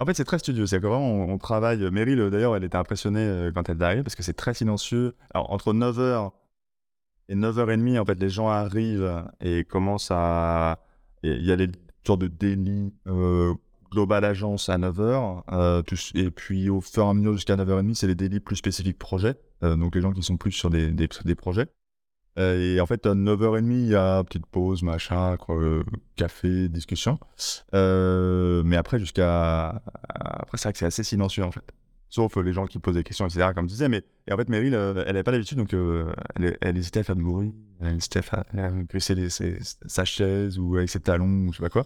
En fait, c'est très studieux. C'est vraiment, on, on travaille. Meryl, d'ailleurs, elle était impressionnée euh, quand elle est arrivée parce que c'est très silencieux. Alors, entre 9h et 9h30, en fait, les gens arrivent et commencent à. Il y a les sortes de délit euh, global agence à 9h. euh, et puis, au fur et à mesure jusqu'à 9h30, c'est les délits plus spécifiques projets. Euh, donc, les gens qui sont plus sur des, des, des projets. Euh, et en fait, à 9h30, il y a petite pause, machin, euh, café, discussion. Euh, mais après, jusqu'à. Après, c'est vrai que c'est assez silencieux, en fait. Sauf les gens qui posent des questions, etc., comme je disais. Mais et en fait, Meryl, elle n'avait pas l'habitude, donc elle, elle hésitait à faire du bruit. Elle hésitait à, à glisser sa chaise ou avec ses talons ou je sais pas quoi.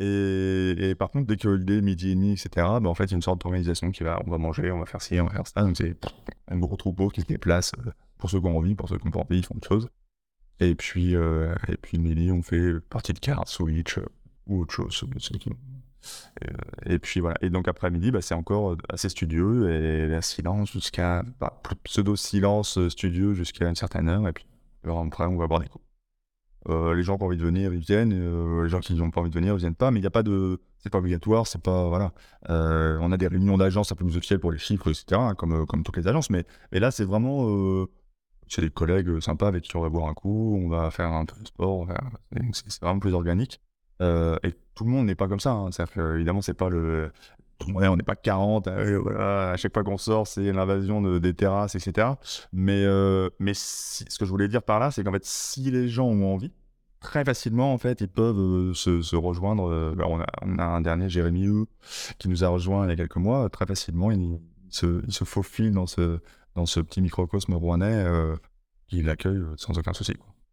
Et, par contre, dès que l'idée midi et demi, etc., bah, en fait, il y a une sorte d'organisation qui va. On va manger, on va faire ci, on va faire ça. Donc, c'est un gros troupeau qui se déplace. Pour ceux qui ont envie, pour ceux qui n'ont pas envie, ils font autre chose. Et puis, euh, et puis midi, on fait partie de cartes, Switch euh, ou autre chose. Et, euh, et puis voilà. Et donc après-midi, bah, c'est encore euh, assez studieux et la silence jusqu'à bah, pseudo silence studieux jusqu'à une certaine heure. Et puis après, on va boire des coups. Les gens qui ont envie de venir, ils viennent. les gens qui n'ont pas envie de venir, ils viennent pas. Mais il n'y a pas de, c'est pas obligatoire, c'est pas voilà. On a des réunions d'agence un peu plus officielles pour les chiffres, etc. hein, comme comme toutes les agences. Mais mais là, c'est vraiment c'est des collègues euh, sympas avec qui on va boire un coup, on va faire un peu de sport, c'est vraiment plus organique. Euh, et tout le monde n'est pas comme ça. Hein. Évidemment, c'est pas le. On n'est pas 40, euh, à chaque fois qu'on sort, c'est l'invasion de- des terrasses, etc. Mais, mais ce que je voulais dire par là, c'est qu'en fait, si les gens ont envie, très facilement, en fait, ils peuvent se, rejoindre. bah, on, a, un dernier, Jérémy Hu, qui nous a rejoint il y a quelques mois. Très facilement, il, il il se faufile dans ce, dans ce petit microcosme rouennais euh, qui l'accueille euh, sans aucun souci.